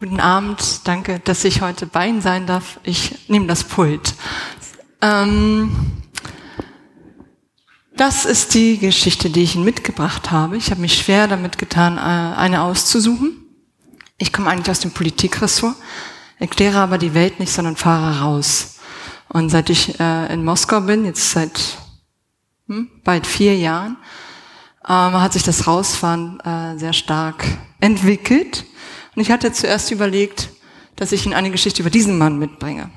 Guten Abend, danke, dass ich heute bei Ihnen sein darf. Ich nehme das Pult. Ähm, das ist die Geschichte, die ich Ihnen mitgebracht habe. Ich habe mich schwer damit getan, äh, eine auszusuchen. Ich komme eigentlich aus dem Politikressort, erkläre aber die Welt nicht, sondern fahre raus. Und seit ich äh, in Moskau bin, jetzt seit hm, bald vier Jahren, ähm, hat sich das Rausfahren äh, sehr stark entwickelt. Und ich hatte zuerst überlegt, dass ich Ihnen eine Geschichte über diesen Mann mitbringe.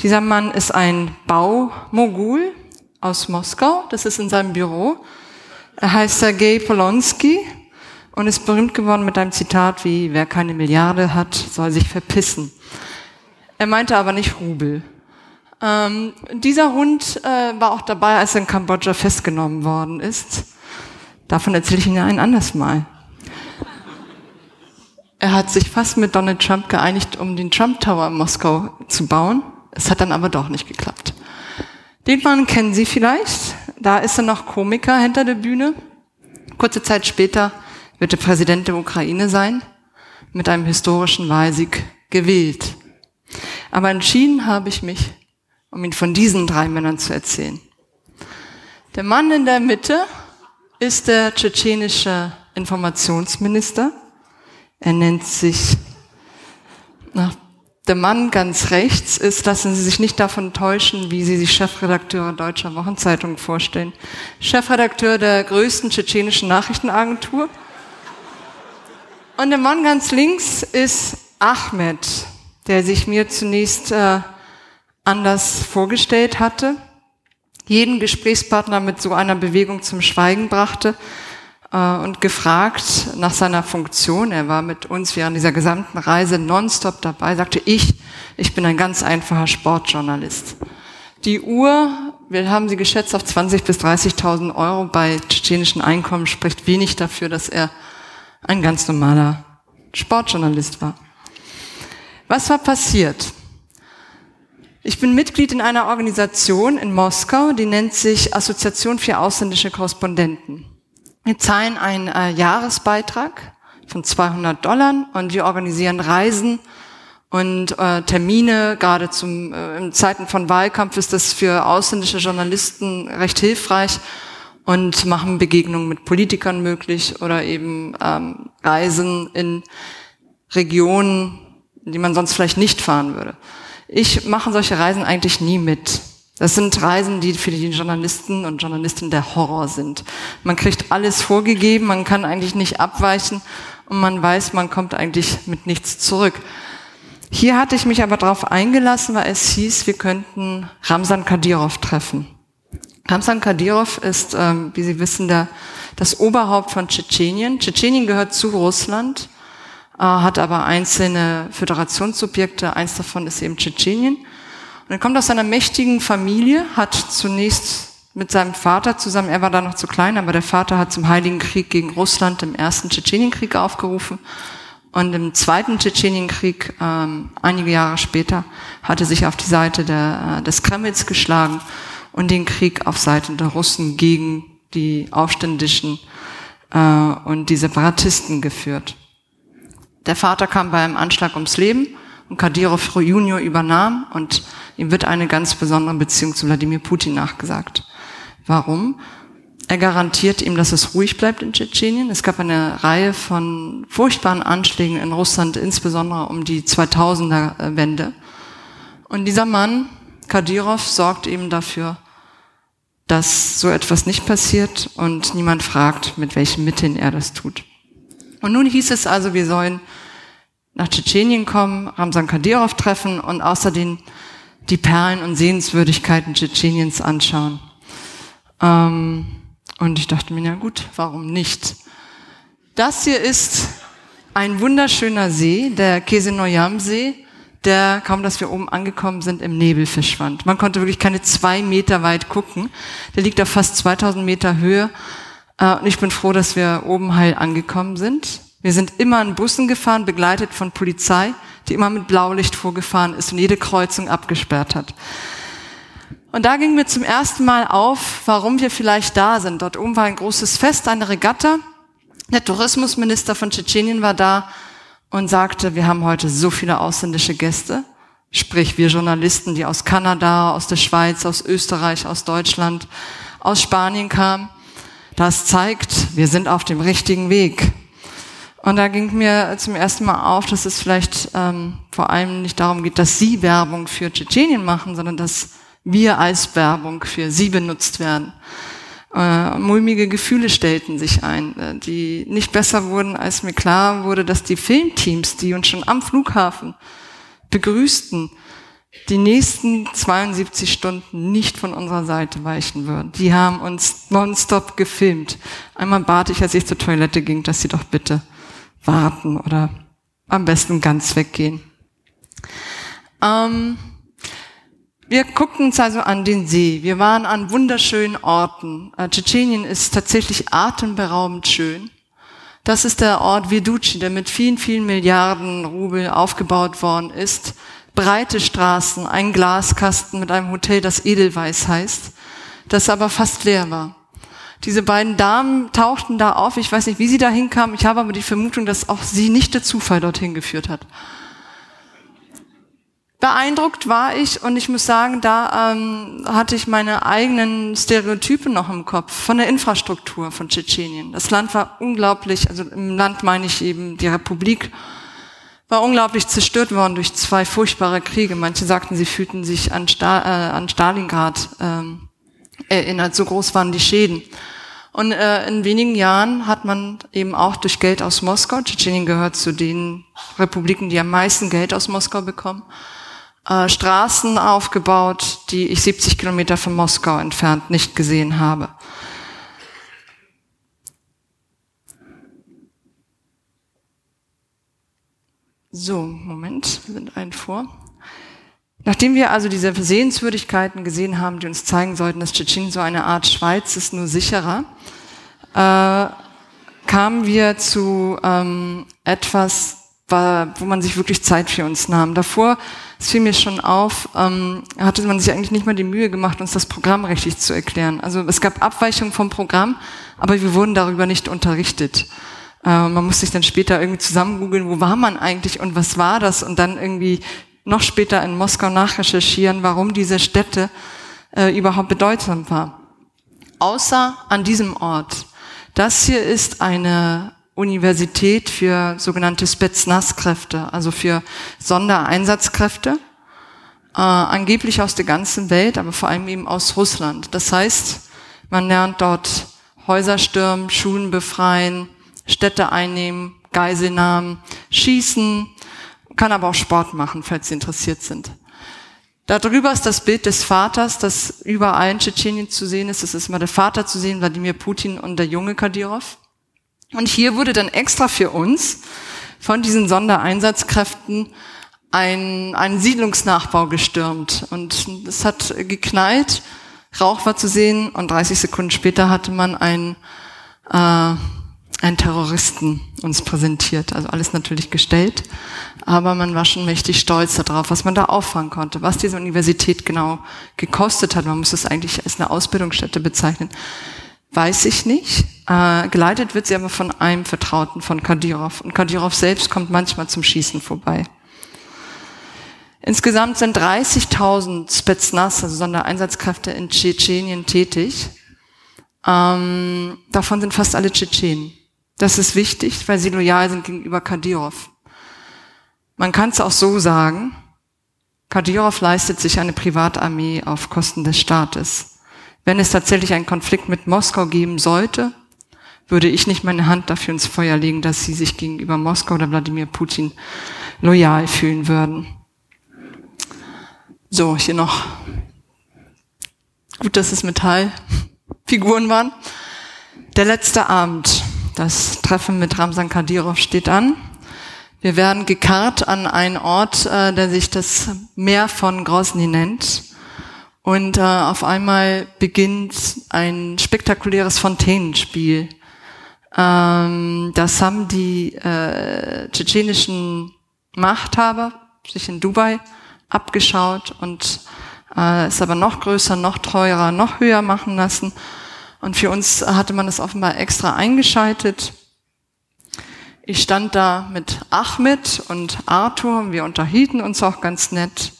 Dieser Mann ist ein Baumogul aus Moskau. Das ist in seinem Büro. Er heißt Sergei Polonsky und ist berühmt geworden mit einem Zitat wie, wer keine Milliarde hat, soll sich verpissen. Er meinte aber nicht Rubel. Ähm, dieser Hund äh, war auch dabei, als er in Kambodscha festgenommen worden ist. Davon erzähle ich Ihnen ein anderes Mal. Er hat sich fast mit Donald Trump geeinigt, um den Trump Tower in Moskau zu bauen. Es hat dann aber doch nicht geklappt. Den Mann kennen Sie vielleicht. Da ist er noch Komiker hinter der Bühne. Kurze Zeit später wird er Präsident der Ukraine sein, mit einem historischen Wahlsieg gewählt. Aber entschieden habe ich mich, um ihn von diesen drei Männern zu erzählen. Der Mann in der Mitte ist der tschetschenische Informationsminister. Er nennt sich, na, der Mann ganz rechts ist, lassen Sie sich nicht davon täuschen, wie Sie sich Chefredakteure deutscher Wochenzeitungen vorstellen. Chefredakteur der größten tschetschenischen Nachrichtenagentur. Und der Mann ganz links ist Ahmed, der sich mir zunächst äh, anders vorgestellt hatte, jeden Gesprächspartner mit so einer Bewegung zum Schweigen brachte und gefragt nach seiner Funktion. Er war mit uns während dieser gesamten Reise nonstop dabei, sagte ich, ich bin ein ganz einfacher Sportjournalist. Die Uhr, wir haben sie geschätzt auf 20 bis 30.000 Euro bei tschetschenischen Einkommen, spricht wenig dafür, dass er ein ganz normaler Sportjournalist war. Was war passiert? Ich bin Mitglied in einer Organisation in Moskau, die nennt sich Assoziation für ausländische Korrespondenten. Wir zahlen einen äh, Jahresbeitrag von 200 Dollar und wir organisieren Reisen und äh, Termine. Gerade zum äh, in Zeiten von Wahlkampf ist das für ausländische Journalisten recht hilfreich und machen Begegnungen mit Politikern möglich oder eben ähm, Reisen in Regionen, die man sonst vielleicht nicht fahren würde. Ich mache solche Reisen eigentlich nie mit. Das sind Reisen, die für die Journalisten und Journalistinnen der Horror sind. Man kriegt alles vorgegeben, man kann eigentlich nicht abweichen und man weiß, man kommt eigentlich mit nichts zurück. Hier hatte ich mich aber darauf eingelassen, weil es hieß, wir könnten Ramsan Kadyrov treffen. Ramsan Kadyrov ist, ähm, wie Sie wissen, der, das Oberhaupt von Tschetschenien. Tschetschenien gehört zu Russland, äh, hat aber einzelne Föderationssubjekte. Eins davon ist eben Tschetschenien. Und er kommt aus einer mächtigen Familie, hat zunächst mit seinem Vater zusammen, er war da noch zu klein, aber der Vater hat zum Heiligen Krieg gegen Russland im ersten Tschetschenienkrieg aufgerufen. Und im zweiten Tschetschenienkrieg, ähm, einige Jahre später, hatte sich auf die Seite der, äh, des Kremls geschlagen und den Krieg auf Seiten der Russen gegen die Aufständischen äh, und die Separatisten geführt. Der Vater kam bei einem Anschlag ums Leben und Kadyrov Junior übernahm und ihm wird eine ganz besondere Beziehung zu Wladimir Putin nachgesagt. Warum? Er garantiert ihm, dass es ruhig bleibt in Tschetschenien. Es gab eine Reihe von furchtbaren Anschlägen in Russland, insbesondere um die 2000er Wende. Und dieser Mann, Kadyrov, sorgt eben dafür, dass so etwas nicht passiert und niemand fragt, mit welchen Mitteln er das tut. Und nun hieß es also, wir sollen nach Tschetschenien kommen, Ramsan Kadyrov treffen und außerdem die Perlen und Sehenswürdigkeiten Tschetscheniens anschauen. Ähm, und ich dachte mir, ja gut, warum nicht? Das hier ist ein wunderschöner See, der Kesenoyam-See, der, kaum dass wir oben angekommen sind, im Nebel verschwand. Man konnte wirklich keine zwei Meter weit gucken. Der liegt auf fast 2000 Meter Höhe. Äh, und ich bin froh, dass wir oben heil angekommen sind. Wir sind immer in Bussen gefahren, begleitet von Polizei, die immer mit Blaulicht vorgefahren ist und jede Kreuzung abgesperrt hat. Und da ging mir zum ersten Mal auf, warum wir vielleicht da sind. Dort oben war ein großes Fest, eine Regatta. Der Tourismusminister von Tschetschenien war da und sagte, wir haben heute so viele ausländische Gäste, sprich wir Journalisten, die aus Kanada, aus der Schweiz, aus Österreich, aus Deutschland, aus Spanien kamen. Das zeigt, wir sind auf dem richtigen Weg. Und da ging mir zum ersten Mal auf, dass es vielleicht ähm, vor allem nicht darum geht, dass Sie Werbung für Tschetschenien machen, sondern dass wir als Werbung für Sie benutzt werden. Äh, mulmige Gefühle stellten sich ein, äh, die nicht besser wurden, als mir klar wurde, dass die Filmteams, die uns schon am Flughafen begrüßten, die nächsten 72 Stunden nicht von unserer Seite weichen würden. Die haben uns nonstop gefilmt. Einmal bat ich, als ich zur Toilette ging, dass sie doch bitte warten oder am besten ganz weggehen. Ähm, wir guckten uns also an den See. Wir waren an wunderschönen Orten. Äh, Tschetschenien ist tatsächlich atemberaubend schön. Das ist der Ort Veduci, der mit vielen, vielen Milliarden Rubel aufgebaut worden ist. Breite Straßen, ein Glaskasten mit einem Hotel, das Edelweiß heißt, das aber fast leer war. Diese beiden Damen tauchten da auf. Ich weiß nicht, wie sie da hinkamen. Ich habe aber die Vermutung, dass auch sie nicht der Zufall dorthin geführt hat. Beeindruckt war ich und ich muss sagen, da ähm, hatte ich meine eigenen Stereotype noch im Kopf von der Infrastruktur von Tschetschenien. Das Land war unglaublich, also im Land meine ich eben die Republik, war unglaublich zerstört worden durch zwei furchtbare Kriege. Manche sagten, sie fühlten sich an, Sta äh, an Stalingrad ähm, erinnert, so groß waren die Schäden. Und äh, in wenigen Jahren hat man eben auch durch Geld aus Moskau, Tschetschenien gehört zu den Republiken, die am meisten Geld aus Moskau bekommen, äh, Straßen aufgebaut, die ich 70 Kilometer von Moskau entfernt nicht gesehen habe. So, Moment, wir sind ein vor. Nachdem wir also diese Sehenswürdigkeiten gesehen haben, die uns zeigen sollten, dass Tschetschenien so eine Art Schweiz ist, nur sicherer, äh, kamen wir zu ähm, etwas, wo man sich wirklich Zeit für uns nahm. Davor, es fiel mir schon auf, ähm, hatte man sich eigentlich nicht mal die Mühe gemacht, uns das Programm richtig zu erklären. Also es gab Abweichungen vom Programm, aber wir wurden darüber nicht unterrichtet. Äh, man musste sich dann später irgendwie zusammen googeln, wo war man eigentlich und was war das und dann irgendwie noch später in Moskau nachrecherchieren, warum diese Stätte äh, überhaupt bedeutsam war. Außer an diesem Ort. Das hier ist eine Universität für sogenannte Spetsnaz-Kräfte, also für Sondereinsatzkräfte, äh, angeblich aus der ganzen Welt, aber vor allem eben aus Russland. Das heißt, man lernt dort Häuser stürmen, Schulen befreien, Städte einnehmen, Geiselnahmen, schießen, kann aber auch Sport machen, falls Sie interessiert sind. Darüber ist das Bild des Vaters, das überall in Tschetschenien zu sehen ist. Es ist mal der Vater zu sehen, Wladimir Putin und der junge Kadyrov. Und hier wurde dann extra für uns von diesen Sondereinsatzkräften ein, ein Siedlungsnachbau gestürmt. Und es hat geknallt, Rauch war zu sehen und 30 Sekunden später hatte man ein äh, einen Terroristen uns präsentiert. Also alles natürlich gestellt, aber man war schon mächtig stolz darauf, was man da auffangen konnte, was diese Universität genau gekostet hat. Man muss es eigentlich als eine Ausbildungsstätte bezeichnen. Weiß ich nicht. Äh, geleitet wird sie aber von einem Vertrauten von Kadyrov. Und Kadyrov selbst kommt manchmal zum Schießen vorbei. Insgesamt sind 30.000 Spetsnaz, also Sondereinsatzkräfte in Tschetschenien tätig. Ähm, davon sind fast alle Tschetschenen. Das ist wichtig, weil sie loyal sind gegenüber Kadyrov. Man kann es auch so sagen, Kadyrov leistet sich eine Privatarmee auf Kosten des Staates. Wenn es tatsächlich einen Konflikt mit Moskau geben sollte, würde ich nicht meine Hand dafür ins Feuer legen, dass sie sich gegenüber Moskau oder Wladimir Putin loyal fühlen würden. So, hier noch. Gut, dass es Metallfiguren waren. Der letzte Abend. Das Treffen mit Ramsan Kadyrov steht an. Wir werden gekarrt an einen Ort, äh, der sich das Meer von Grozny nennt. Und äh, auf einmal beginnt ein spektakuläres Fontänenspiel. Ähm, das haben die äh, tschetschenischen Machthaber sich in Dubai abgeschaut und äh, es aber noch größer, noch teurer, noch höher machen lassen. Und für uns hatte man das offenbar extra eingeschaltet. Ich stand da mit Ahmed und Arthur, wir unterhielten uns auch ganz nett.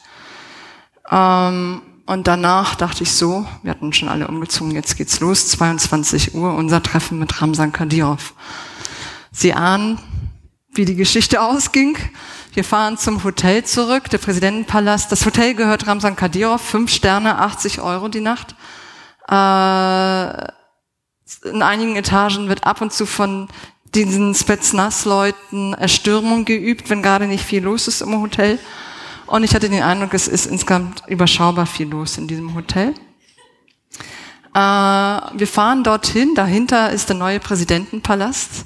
Ähm, und danach dachte ich so, wir hatten schon alle umgezogen, jetzt geht's los, 22 Uhr, unser Treffen mit Ramsan Kadyrov. Sie ahnen, wie die Geschichte ausging. Wir fahren zum Hotel zurück, der Präsidentenpalast. Das Hotel gehört Ramsan Kadyrov, fünf Sterne, 80 Euro die Nacht. Äh, in einigen Etagen wird ab und zu von diesen Spetsnaz-Leuten Erstürmung geübt, wenn gerade nicht viel los ist im Hotel. Und ich hatte den Eindruck, es ist insgesamt überschaubar viel los in diesem Hotel. Äh, wir fahren dorthin, dahinter ist der neue Präsidentenpalast.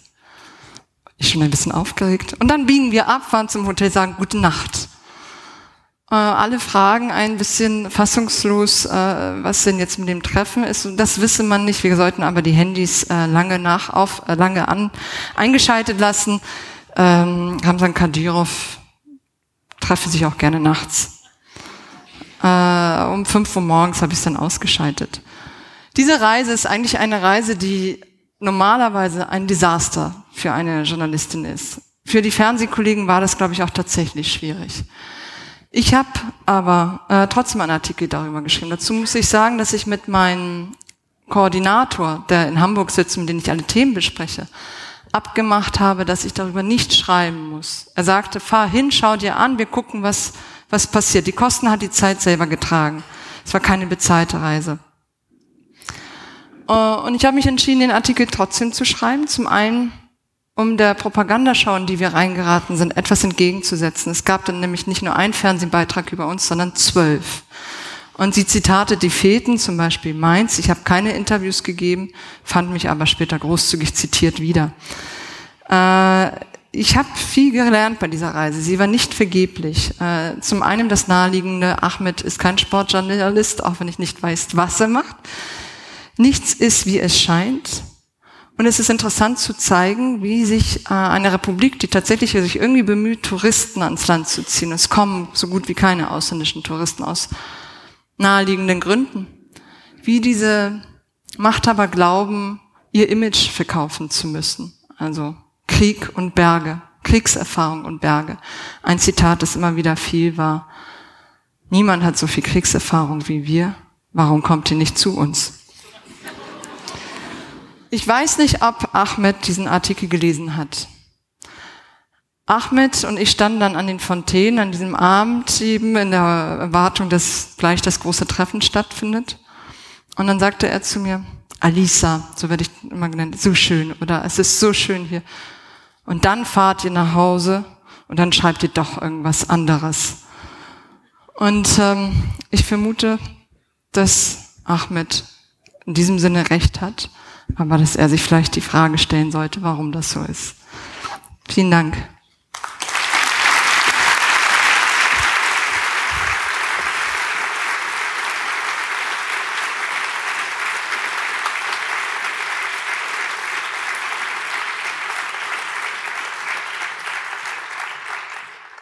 Ich schon ein bisschen aufgeregt. Und dann biegen wir ab, fahren zum Hotel, sagen Gute Nacht. Äh, alle fragen ein bisschen fassungslos, äh, was denn jetzt mit dem Treffen ist. Und das wisse man nicht. Wir sollten aber die Handys äh, lange nach auf, äh, lange an eingeschaltet lassen. Ähm, Ramsan Kadyrov treffe sich auch gerne nachts. Äh, um fünf Uhr morgens habe ich es dann ausgeschaltet. Diese Reise ist eigentlich eine Reise, die normalerweise ein Desaster für eine Journalistin ist. Für die Fernsehkollegen war das, glaube ich, auch tatsächlich schwierig. Ich habe aber äh, trotzdem einen Artikel darüber geschrieben. Dazu muss ich sagen, dass ich mit meinem Koordinator, der in Hamburg sitzt, mit dem ich alle Themen bespreche, abgemacht habe, dass ich darüber nicht schreiben muss. Er sagte, fahr hin, schau dir an, wir gucken, was, was passiert. Die Kosten hat die Zeit selber getragen. Es war keine bezahlte Reise. Äh, und ich habe mich entschieden, den Artikel trotzdem zu schreiben. Zum einen, um der Propagandaschau, in die wir reingeraten sind, etwas entgegenzusetzen. Es gab dann nämlich nicht nur einen Fernsehbeitrag über uns, sondern zwölf. Und die Zitate, die fehlten, zum Beispiel Mainz, ich habe keine Interviews gegeben, fand mich aber später großzügig zitiert wieder. Äh, ich habe viel gelernt bei dieser Reise. Sie war nicht vergeblich. Äh, zum einen das naheliegende, Ahmed ist kein Sportjournalist, auch wenn ich nicht weiß, was er macht. Nichts ist, wie es scheint. Und es ist interessant zu zeigen, wie sich äh, eine Republik, die tatsächlich sich irgendwie bemüht, Touristen ans Land zu ziehen, es kommen so gut wie keine ausländischen Touristen aus naheliegenden Gründen, wie diese Machthaber glauben, ihr Image verkaufen zu müssen. Also Krieg und Berge, Kriegserfahrung und Berge. Ein Zitat, das immer wieder viel war. Niemand hat so viel Kriegserfahrung wie wir. Warum kommt ihr nicht zu uns? Ich weiß nicht, ob Ahmed diesen Artikel gelesen hat. Ahmed und ich standen dann an den Fontänen an diesem Abend eben in der Erwartung, dass gleich das große Treffen stattfindet. Und dann sagte er zu mir, Alisa, so werde ich immer genannt, so schön oder es ist so schön hier. Und dann fahrt ihr nach Hause und dann schreibt ihr doch irgendwas anderes. Und ähm, ich vermute, dass Ahmed in diesem Sinne recht hat aber dass er sich vielleicht die Frage stellen sollte, warum das so ist. Vielen Dank.